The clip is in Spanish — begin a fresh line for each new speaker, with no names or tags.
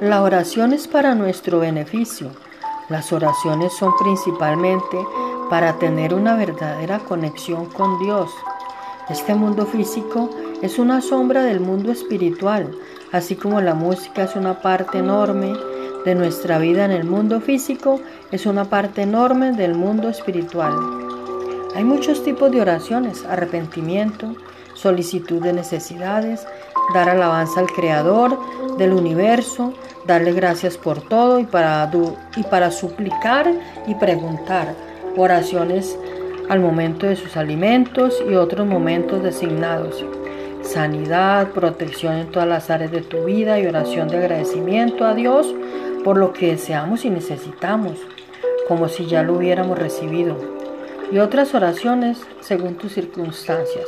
La oración es para nuestro beneficio. Las oraciones son principalmente para tener una verdadera conexión con Dios. Este mundo físico es una sombra del mundo espiritual, así como la música es una parte enorme de nuestra vida en el mundo físico, es una parte enorme del mundo espiritual. Hay muchos tipos de oraciones, arrepentimiento, solicitud de necesidades, dar alabanza al Creador del universo, darle gracias por todo y para, y para suplicar y preguntar, oraciones al momento de sus alimentos y otros momentos designados. Sanidad, protección en todas las áreas de tu vida y oración de agradecimiento a Dios por lo que deseamos y necesitamos, como si ya lo hubiéramos recibido. Y otras oraciones según tus circunstancias.